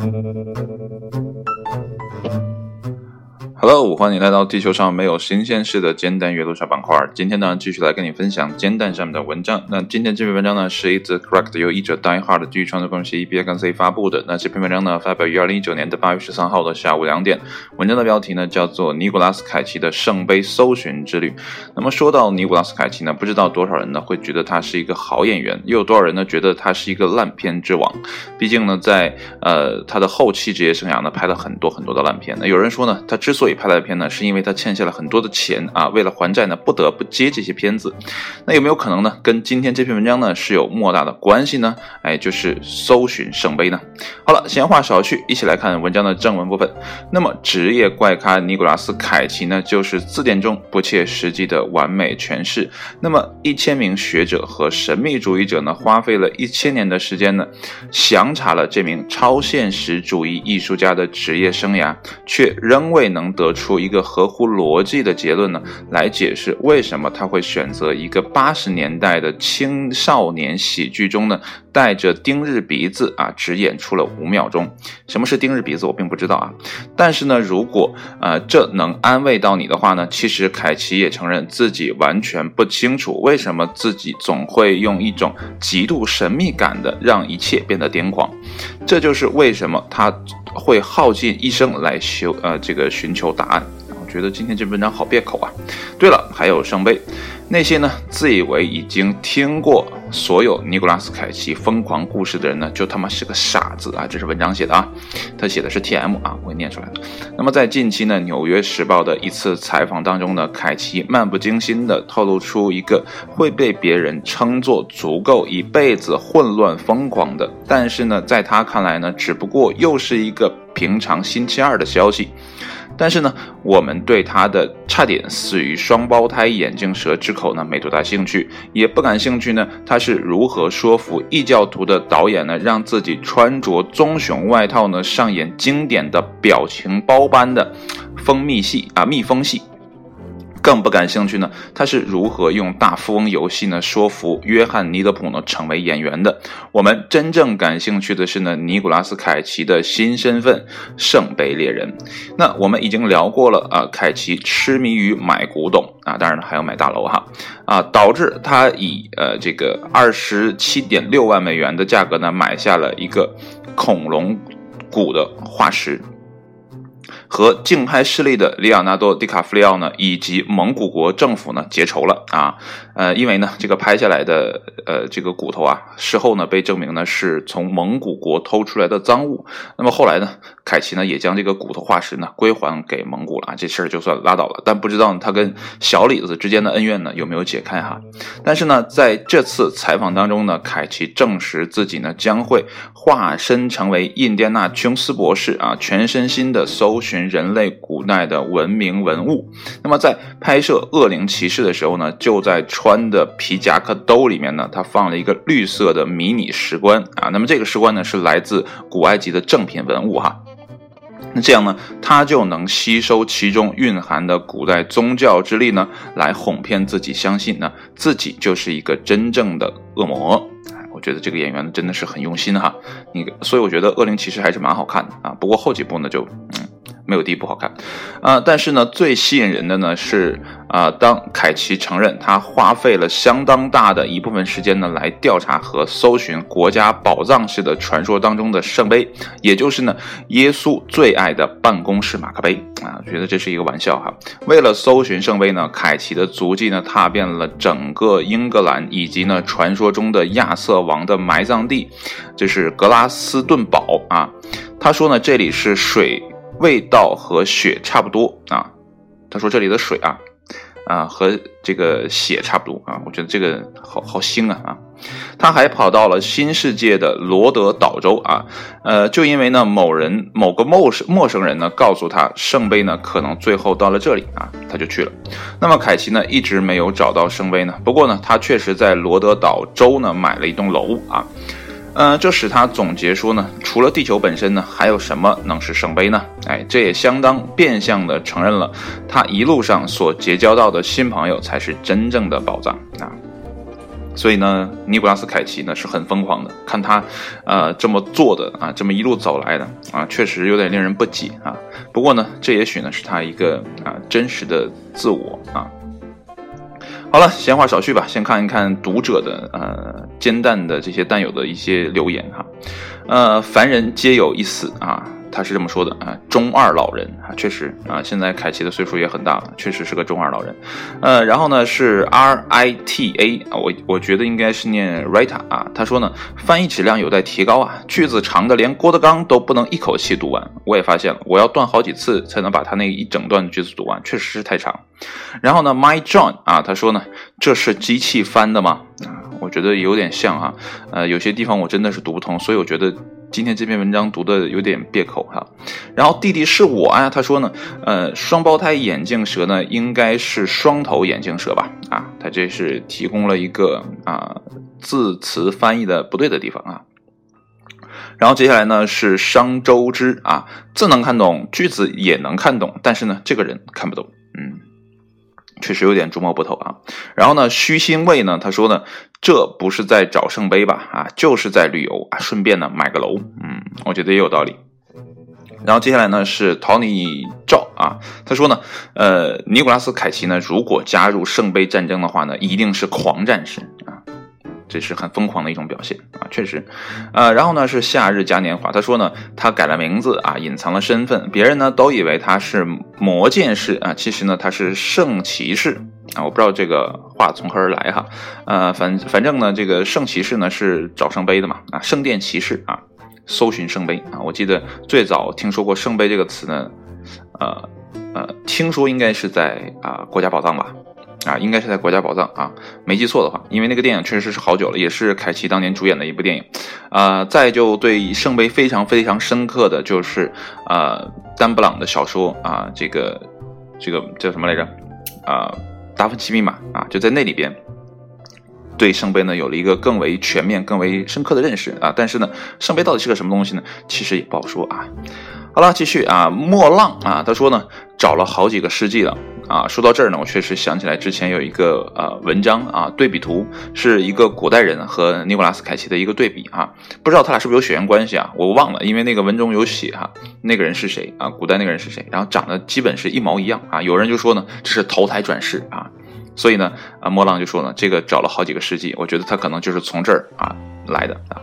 Uh... Hello，欢迎来到地球上没有新鲜事的煎蛋阅读小板块。今天呢，继续来跟你分享煎蛋上面的文章。那今天这篇文章呢，是一则 Correct 由译者 Die Hard 基于创作公司 EB 跟 C 发布的。那这篇文章呢，发表于二零一九年的八月十三号的下午两点。文章的标题呢，叫做《尼古拉斯凯奇的圣杯搜寻之旅》。那么说到尼古拉斯凯奇呢，不知道多少人呢会觉得他是一个好演员，又有多少人呢觉得他是一个烂片之王？毕竟呢，在呃他的后期职业生涯呢，拍了很多很多的烂片。那有人说呢，他之所以拍烂片呢，是因因为他欠下了很多的钱啊，为了还债呢，不得不接这些片子。那有没有可能呢？跟今天这篇文章呢是有莫大的关系呢？哎，就是搜寻圣杯呢。好了，闲话少叙，一起来看文章的正文部分。那么，职业怪咖尼古拉斯凯奇呢，就是字典中不切实际的完美诠释。那么，一千名学者和神秘主义者呢，花费了一千年的时间呢，详查了这名超现实主义艺术家的职业生涯，却仍未能得出一个合。乎逻辑的结论呢，来解释为什么他会选择一个八十年代的青少年喜剧中呢，带着丁日鼻子啊，只演出了五秒钟。什么是丁日鼻子，我并不知道啊。但是呢，如果呃这能安慰到你的话呢，其实凯奇也承认自己完全不清楚为什么自己总会用一种极度神秘感的让一切变得癫狂。这就是为什么他会耗尽一生来修呃这个寻求答案。我觉得今天这文章好别口啊！对了，还有圣杯，那些呢自以为已经听过所有尼古拉斯凯奇疯狂故事的人呢，就他妈是个傻子啊！这是文章写的啊，他写的是 T M 啊，我给念出来的。那么在近期呢，《纽约时报》的一次采访当中呢，凯奇漫不经心地透露出一个会被别人称作足够一辈子混乱疯狂的，但是呢，在他看来呢，只不过又是一个平常星期二的消息。但是呢，我们对他的差点死于双胞胎眼镜蛇之口呢没多大兴趣，也不感兴趣呢。他是如何说服异教徒的导演呢，让自己穿着棕熊外套呢，上演经典的表情包般的蜂蜜戏啊，蜜蜂戏。更不感兴趣呢，他是如何用大富翁游戏呢说服约翰尼德普呢成为演员的？我们真正感兴趣的是呢尼古拉斯凯奇的新身份——圣杯猎人。那我们已经聊过了啊，凯奇痴迷于买古董啊，当然了还要买大楼哈啊，导致他以呃这个二十七点六万美元的价格呢买下了一个恐龙骨的化石。和竞拍势力的里奥纳多·迪卡夫里奥呢，以及蒙古国政府呢结仇了啊，呃，因为呢，这个拍下来的呃这个骨头啊，事后呢被证明呢是从蒙古国偷出来的赃物。那么后来呢，凯奇呢也将这个骨头化石呢归还给蒙古了啊，这事儿就算拉倒了。但不知道他跟小李子之间的恩怨呢有没有解开哈？但是呢，在这次采访当中呢，凯奇证实自己呢将会化身成为印第安纳琼斯博士啊，全身心的搜寻。人类古代的文明文物。那么在拍摄《恶灵骑士》的时候呢，就在穿的皮夹克兜里面呢，他放了一个绿色的迷你石棺啊。那么这个石棺呢，是来自古埃及的正品文物哈。那这样呢，他就能吸收其中蕴含的古代宗教之力呢，来哄骗自己相信呢，自己就是一个真正的恶魔。我觉得这个演员真的是很用心哈。你所以我觉得《恶灵骑士》还是蛮好看的啊。不过后几部呢，就嗯。没有第一部好看，啊，但是呢，最吸引人的呢是啊，当凯奇承认他花费了相当大的一部分时间呢来调查和搜寻国家宝藏式的传说当中的圣杯，也就是呢耶稣最爱的办公室马克杯啊，觉得这是一个玩笑哈。为了搜寻圣杯呢，凯奇的足迹呢踏遍了整个英格兰以及呢传说中的亚瑟王的埋葬地，这是格拉斯顿堡啊。他说呢，这里是水。味道和血差不多啊，他说这里的水啊，啊和这个血差不多啊，我觉得这个好好腥啊啊，他还跑到了新世界的罗德岛州啊，呃，就因为呢某人某个陌生陌生人呢告诉他圣杯呢可能最后到了这里啊，他就去了。那么凯奇呢一直没有找到圣杯呢，不过呢他确实在罗德岛州呢买了一栋楼啊。嗯，这使他总结说呢，除了地球本身呢，还有什么能是圣杯呢？哎，这也相当变相的承认了他一路上所结交到的新朋友才是真正的宝藏啊。所以呢，尼古拉斯凯奇呢是很疯狂的，看他，呃，这么做的啊，这么一路走来的啊，确实有点令人不解啊。不过呢，这也许呢是他一个啊真实的自我啊。好了，闲话少叙吧，先看一看读者的呃煎蛋的这些蛋友的一些留言哈。呃，凡人皆有一死啊。他是这么说的啊，中二老人啊，确实啊，现在凯奇的岁数也很大了，确实是个中二老人。呃，然后呢是 R I T A 啊，我我觉得应该是念 Rita 啊。他说呢，翻译质量有待提高啊，句子长的连郭德纲都不能一口气读完。我也发现了，我要断好几次才能把他那一整段句子读完，确实是太长。然后呢，My John 啊，他说呢，这是机器翻的吗？啊，我觉得有点像哈，呃，有些地方我真的是读不通，所以我觉得。今天这篇文章读的有点别口哈，然后弟弟是我啊，他说呢，呃，双胞胎眼镜蛇呢应该是双头眼镜蛇吧？啊，他这是提供了一个啊字词翻译的不对的地方啊。然后接下来呢是商周之啊，字能看懂，句子也能看懂，但是呢这个人看不懂，嗯。确实有点捉摸不透啊，然后呢，虚心卫呢，他说呢，这不是在找圣杯吧？啊，就是在旅游啊，顺便呢买个楼，嗯，我觉得也有道理。然后接下来呢是陶尼赵啊，他说呢，呃，尼古拉斯凯奇呢，如果加入圣杯战争的话呢，一定是狂战士啊。这是很疯狂的一种表现啊，确实，呃，然后呢是夏日嘉年华，他说呢，他改了名字啊，隐藏了身份，别人呢都以为他是魔剑士啊，其实呢他是圣骑士啊，我不知道这个话从何而来哈，呃，反反正呢这个圣骑士呢是找圣杯的嘛啊，圣殿骑士啊，搜寻圣杯啊，我记得最早听说过圣杯这个词呢，呃呃，听说应该是在啊国家宝藏吧。啊，应该是在国家宝藏啊，没记错的话，因为那个电影确实是好久了，也是凯奇当年主演的一部电影。啊，再就对圣杯非常非常深刻的就是啊，丹布朗的小说啊，这个这个叫什么来着？啊，达芬奇密码啊，就在那里边，对圣杯呢有了一个更为全面、更为深刻的认识啊。但是呢，圣杯到底是个什么东西呢？其实也不好说啊。好了，继续啊，莫浪啊，他说呢，找了好几个世纪了。啊，说到这儿呢，我确实想起来之前有一个呃文章啊，对比图是一个古代人和尼古拉斯凯奇的一个对比啊，不知道他俩是不是有血缘关系啊？我忘了，因为那个文中有写哈，那个人是谁啊？古代那个人是谁？然后长得基本是一毛一样啊。有人就说呢，这是投胎转世啊，所以呢，啊，莫浪就说呢，这个找了好几个世纪，我觉得他可能就是从这儿啊来的啊。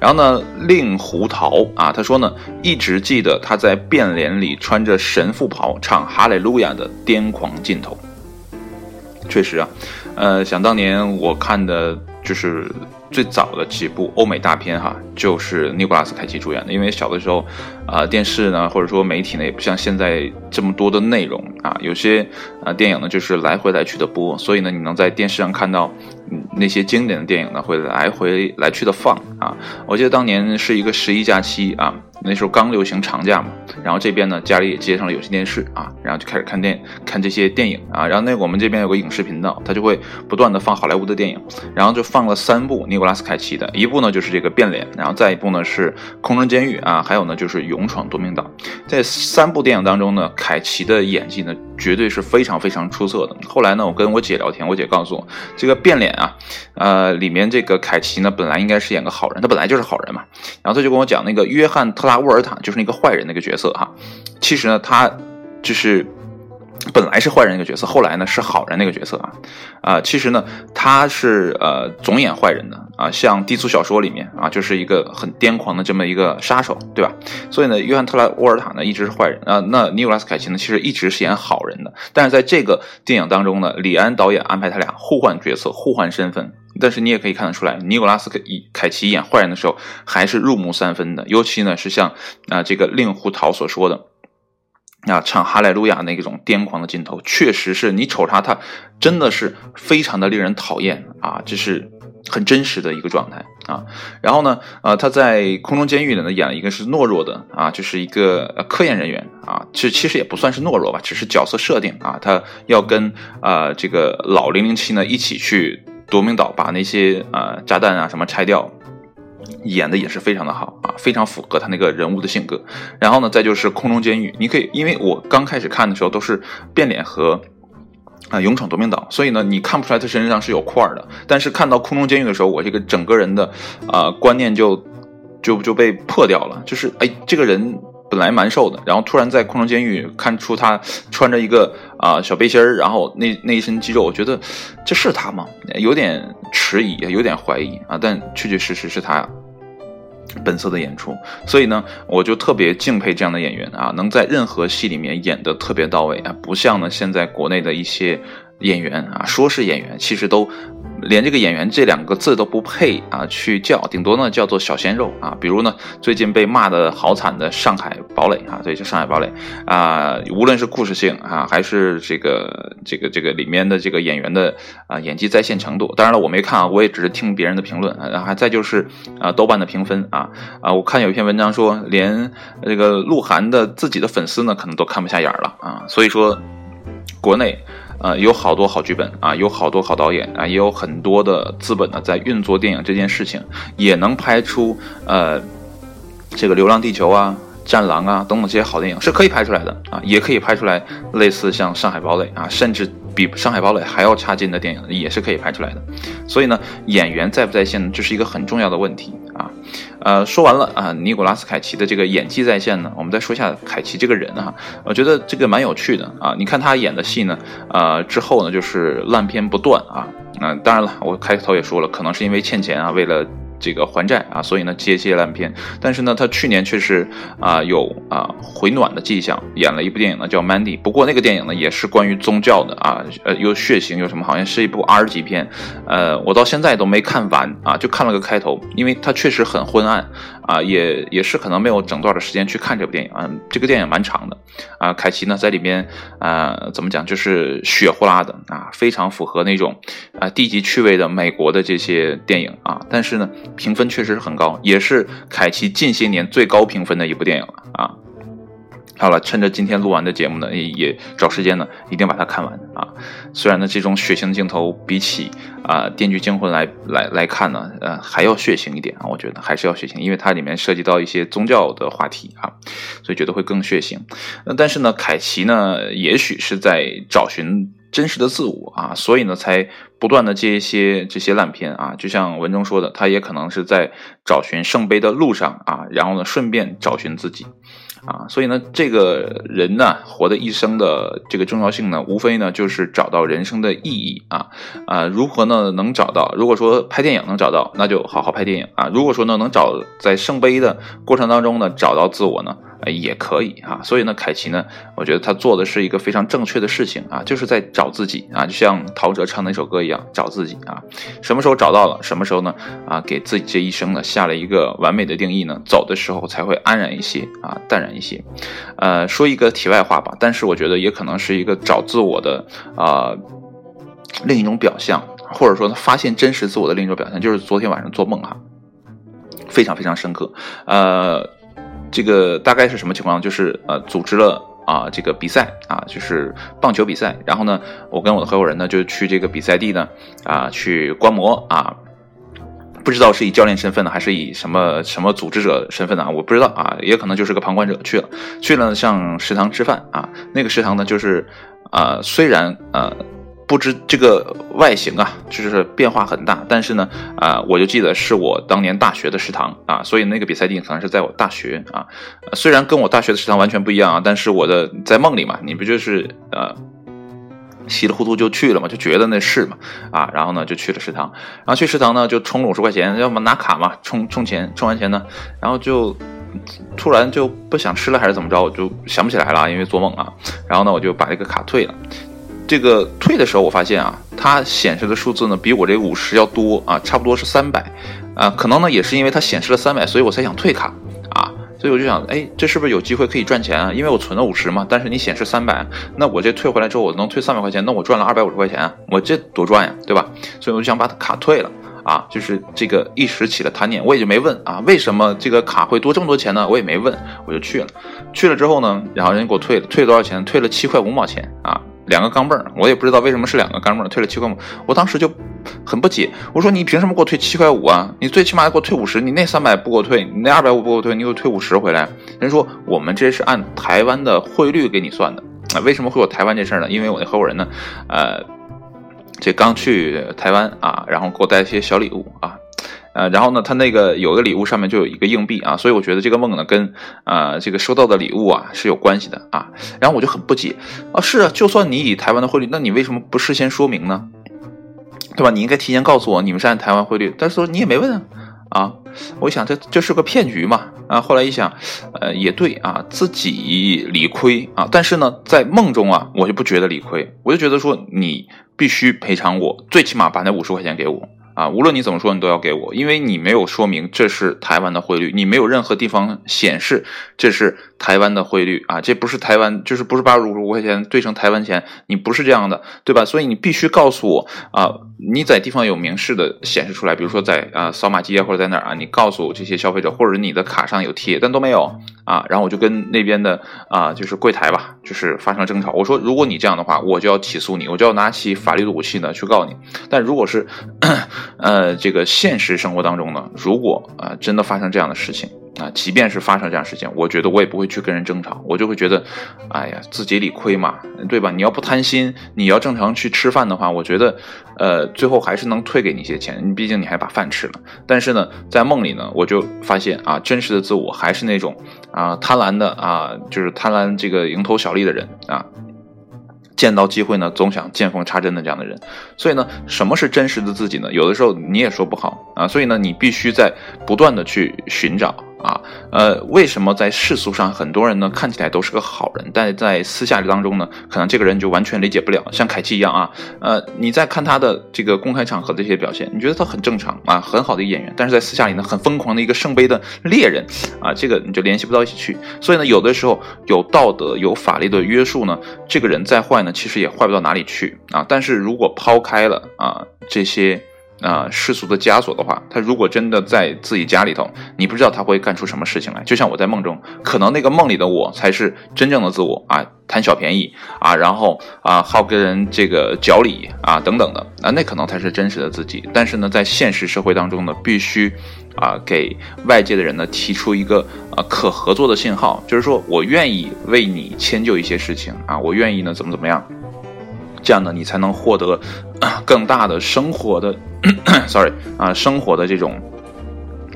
然后呢，令狐桃啊，他说呢，一直记得他在变脸里穿着神父袍唱哈利路亚的癫狂镜头。确实啊，呃，想当年我看的就是最早的几部欧美大片哈，就是尼古拉斯凯奇主演的。因为小的时候，啊，电视呢或者说媒体呢也不像现在这么多的内容啊，有些啊电影呢就是来回来去的播，所以呢你能在电视上看到。那些经典的电影呢，会来回来去的放啊。我记得当年是一个十一假期啊，那时候刚流行长假嘛。然后这边呢，家里也接上了有线电视啊，然后就开始看电看这些电影啊。然后那我们这边有个影视频道，它就会不断的放好莱坞的电影。然后就放了三部尼古拉斯凯奇的，一部呢就是这个变脸，然后再一部呢是空中监狱啊，还有呢就是勇闯夺命岛。在三部电影当中呢，凯奇的演技呢绝对是非常非常出色的。后来呢，我跟我姐聊天，我姐告诉我这个变脸。啊，呃，里面这个凯奇呢，本来应该是演个好人，他本来就是好人嘛。然后他就跟我讲，那个约翰特拉沃尔塔就是那个坏人那个角色哈。其实呢，他就是本来是坏人那个角色，后来呢是好人那个角色啊。啊，其实呢，他是呃总演坏人的啊，像低俗小说里面啊，就是一个很癫狂的这么一个杀手，对吧？所以呢，约翰特拉沃尔塔呢一直是坏人啊。那尼古拉斯凯奇呢，其实一直是演好人的。但是在这个电影当中呢，李安导演安排他俩互换角色、互换身份。但是你也可以看得出来，尼古拉斯凯凯奇演坏人的时候还是入木三分的。尤其呢是像啊这个令狐桃所说的。啊，唱哈利路亚那种癫狂的镜头，确实是你瞅他，他真的是非常的令人讨厌啊！这是很真实的一个状态啊。然后呢，呃，他在空中监狱里呢演了一个是懦弱的啊，就是一个科研人员啊，这其实也不算是懦弱吧，只是角色设定啊，他要跟啊这个老零零七呢一起去夺命岛，把那些啊炸弹啊什么拆掉。演的也是非常的好啊，非常符合他那个人物的性格。然后呢，再就是空中监狱，你可以，因为我刚开始看的时候都是变脸和啊，勇闯夺命岛，所以呢，你看不出来他身上是有块儿的。但是看到空中监狱的时候，我这个整个人的啊观念就就就被破掉了。就是哎，这个人本来蛮瘦的，然后突然在空中监狱看出他穿着一个啊小背心儿，然后那那一身肌肉，我觉得这是他吗？有点迟疑，有点怀疑啊。但确确实实是他。本色的演出，所以呢，我就特别敬佩这样的演员啊，能在任何戏里面演得特别到位啊，不像呢现在国内的一些演员啊，说是演员，其实都。连这个演员这两个字都不配啊，去叫，顶多呢叫做小鲜肉啊。比如呢，最近被骂的好惨的《上海堡垒》啊，对，就《上海堡垒》啊，无论是故事性啊，还是这个这个这个里面的这个演员的啊演技在线程度，当然了，我没看啊，我也只是听别人的评论啊。还再就是啊，豆瓣的评分啊啊，我看有一篇文章说，连这个鹿晗的自己的粉丝呢，可能都看不下眼了啊。所以说，国内。呃，有好多好剧本啊，有好多好导演啊，也有很多的资本呢，在运作电影这件事情，也能拍出呃，这个《流浪地球》啊。战狼啊，等等这些好电影是可以拍出来的啊，也可以拍出来类似像《上海堡垒》啊，甚至比《上海堡垒》还要差劲的电影，也是可以拍出来的。所以呢，演员在不在线，这是一个很重要的问题啊。呃，说完了啊，尼古拉斯凯奇的这个演技在线呢，我们再说一下凯奇这个人啊，我觉得这个蛮有趣的啊。你看他演的戏呢，呃，之后呢就是烂片不断啊。嗯，当然了，我开头也说了，可能是因为欠钱啊，为了。这个还债啊，所以呢接些烂片，但是呢，他去年却是啊有啊回暖的迹象，演了一部电影呢叫《Mandy》，不过那个电影呢也是关于宗教的啊，呃有血腥有什么，好像是一部 R 级片，呃我到现在都没看完啊，就看了个开头，因为它确实很昏暗。啊，也也是可能没有整段的时间去看这部电影啊。这个电影蛮长的啊。凯奇呢在里面啊，怎么讲，就是血呼啦的啊，非常符合那种啊低级趣味的美国的这些电影啊。但是呢，评分确实是很高，也是凯奇近些年最高评分的一部电影了啊。好了，趁着今天录完的节目呢，也也找时间呢，一定把它看完啊。虽然呢，这种血腥镜头比起啊《电锯惊魂》来来来看呢，呃，还要血腥一点啊。我觉得还是要血腥，因为它里面涉及到一些宗教的话题啊，所以觉得会更血腥。那但是呢，凯奇呢，也许是在找寻真实的自我啊，所以呢，才不断的接一些这些烂片啊。就像文中说的，他也可能是在找寻圣杯的路上啊，然后呢，顺便找寻自己。啊，所以呢，这个人呢，活的一生的这个重要性呢，无非呢就是找到人生的意义啊啊，如何呢能找到？如果说拍电影能找到，那就好好拍电影啊。如果说呢能找在圣杯的过程当中呢找到自我呢？也可以啊，所以呢，凯奇呢，我觉得他做的是一个非常正确的事情啊，就是在找自己啊，就像陶喆唱那首歌一样，找自己啊。什么时候找到了，什么时候呢？啊，给自己这一生呢下了一个完美的定义呢，走的时候才会安然一些啊，淡然一些。呃，说一个题外话吧，但是我觉得也可能是一个找自我的啊另一种表象，或者说发现真实自我的另一种表现，就是昨天晚上做梦哈，非常非常深刻，呃。这个大概是什么情况？就是呃，组织了啊这个比赛啊，就是棒球比赛。然后呢，我跟我的合伙人呢就去这个比赛地呢啊去观摩啊，不知道是以教练身份呢，还是以什么什么组织者身份呢？我不知道啊，也可能就是个旁观者去了。去了上食堂吃饭啊，那个食堂呢就是啊，虽然呃。不知这个外形啊，就是变化很大。但是呢，啊，我就记得是我当年大学的食堂啊，所以那个比赛地可能是在我大学啊。虽然跟我大学的食堂完全不一样啊，但是我的在梦里嘛，你不就是呃稀里糊涂就去了嘛，就觉得那是嘛啊，然后呢就去了食堂，然后去食堂呢就充了五十块钱，要么拿卡嘛充充钱，充完钱呢，然后就突然就不想吃了还是怎么着，我就想不起来了，因为做梦啊。然后呢我就把这个卡退了。这个退的时候，我发现啊，它显示的数字呢比我这五十要多啊，差不多是三百，啊，可能呢也是因为它显示了三百，所以我才想退卡，所以我就想，哎，这是不是有机会可以赚钱啊？因为我存了五十嘛，但是你显示三百，那我这退回来之后，我能退三百块钱，那我赚了二百五十块钱，我这多赚呀，对吧？所以我就想把卡退了啊，就是这个一时起了贪念，我也就没问啊，为什么这个卡会多这么多钱呢？我也没问，我就去了，去了之后呢，然后人家给我退了，退了多少钱？退了七块五毛钱啊。两个钢镚儿，我也不知道为什么是两个钢镚儿，退了七块五。我当时就很不解，我说你凭什么给我退七块五啊？你最起码给我退五十，你那三百不给我退，你那二百五不给我退，你给我退五十回来。人说我们这是按台湾的汇率给你算的啊，为什么会有台湾这事儿呢？因为我那合伙人呢，呃，这刚去台湾啊，然后给我带一些小礼物啊。呃，然后呢，他那个有个礼物上面就有一个硬币啊，所以我觉得这个梦呢跟啊这个收到的礼物啊是有关系的啊。然后我就很不解啊，是啊，就算你以台湾的汇率，那你为什么不事先说明呢？对吧？你应该提前告诉我你们是按台湾汇率，但是说你也没问啊啊！我想这这是个骗局嘛啊！后来一想，呃，也对啊，自己理亏啊，但是呢，在梦中啊，我就不觉得理亏，我就觉得说你必须赔偿我，最起码把那五十块钱给我。啊，无论你怎么说，你都要给我，因为你没有说明这是台湾的汇率，你没有任何地方显示这是台湾的汇率啊，这不是台湾，就是不是八十五块钱兑成台湾钱，你不是这样的，对吧？所以你必须告诉我啊，你在地方有明示的显示出来，比如说在啊扫码机啊或者在哪儿啊，你告诉这些消费者，或者你的卡上有贴，但都没有啊，然后我就跟那边的啊就是柜台吧，就是发生争吵，我说如果你这样的话，我就要起诉你，我就要拿起法律的武器呢去告你，但如果是。呃，这个现实生活当中呢，如果啊真的发生这样的事情啊，即便是发生这样事情，我觉得我也不会去跟人争吵，我就会觉得，哎呀，自己理亏嘛，对吧？你要不贪心，你要正常去吃饭的话，我觉得，呃，最后还是能退给你一些钱，你毕竟你还把饭吃了。但是呢，在梦里呢，我就发现啊，真实的自我还是那种啊贪婪的啊，就是贪婪这个蝇头小利的人啊。见到机会呢，总想见缝插针的这样的人，所以呢，什么是真实的自己呢？有的时候你也说不好啊，所以呢，你必须在不断的去寻找。啊，呃，为什么在世俗上很多人呢看起来都是个好人，但在私下当中呢，可能这个人就完全理解不了。像凯奇一样啊，呃，你在看他的这个公开场合的这些表现，你觉得他很正常啊，很好的演员，但是在私下里呢，很疯狂的一个圣杯的猎人啊，这个你就联系不到一起去。所以呢，有的时候有道德、有法律的约束呢，这个人再坏呢，其实也坏不到哪里去啊。但是如果抛开了啊这些。啊，世俗的枷锁的话，他如果真的在自己家里头，你不知道他会干出什么事情来。就像我在梦中，可能那个梦里的我才是真正的自我啊，贪小便宜啊，然后啊，好跟人这个讲理啊，等等的啊，那可能才是真实的自己。但是呢，在现实社会当中呢，必须啊，给外界的人呢提出一个啊可合作的信号，就是说我愿意为你迁就一些事情啊，我愿意呢怎么怎么样。这样呢，你才能获得 更大的生活的，sorry 啊，生活的这种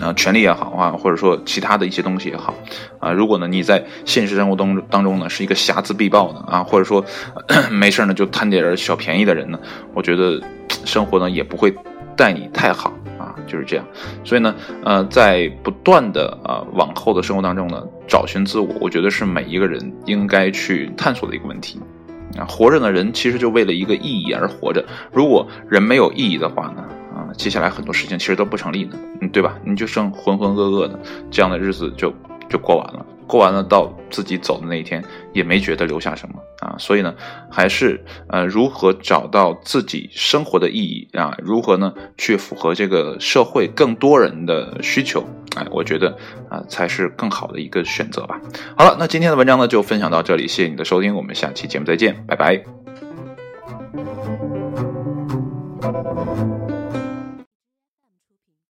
啊权利也好啊，或者说其他的一些东西也好啊。如果呢你在现实生活当当中呢是一个睚眦必报的啊，或者说 没事呢就贪点小便宜的人呢，我觉得生活呢也不会待你太好啊，就是这样。所以呢，呃，在不断的啊往后的生活当中呢，找寻自我，我觉得是每一个人应该去探索的一个问题。啊，活着的人其实就为了一个意义而活着。如果人没有意义的话呢？啊，接下来很多事情其实都不成立的，嗯，对吧？你就剩浑浑噩噩的这样的日子就就过完了。过完了，到自己走的那一天，也没觉得留下什么啊。所以呢，还是呃，如何找到自己生活的意义啊？如何呢，去符合这个社会更多人的需求？哎，我觉得啊，才是更好的一个选择吧。好了，那今天的文章呢，就分享到这里，谢谢你的收听，我们下期节目再见，拜拜。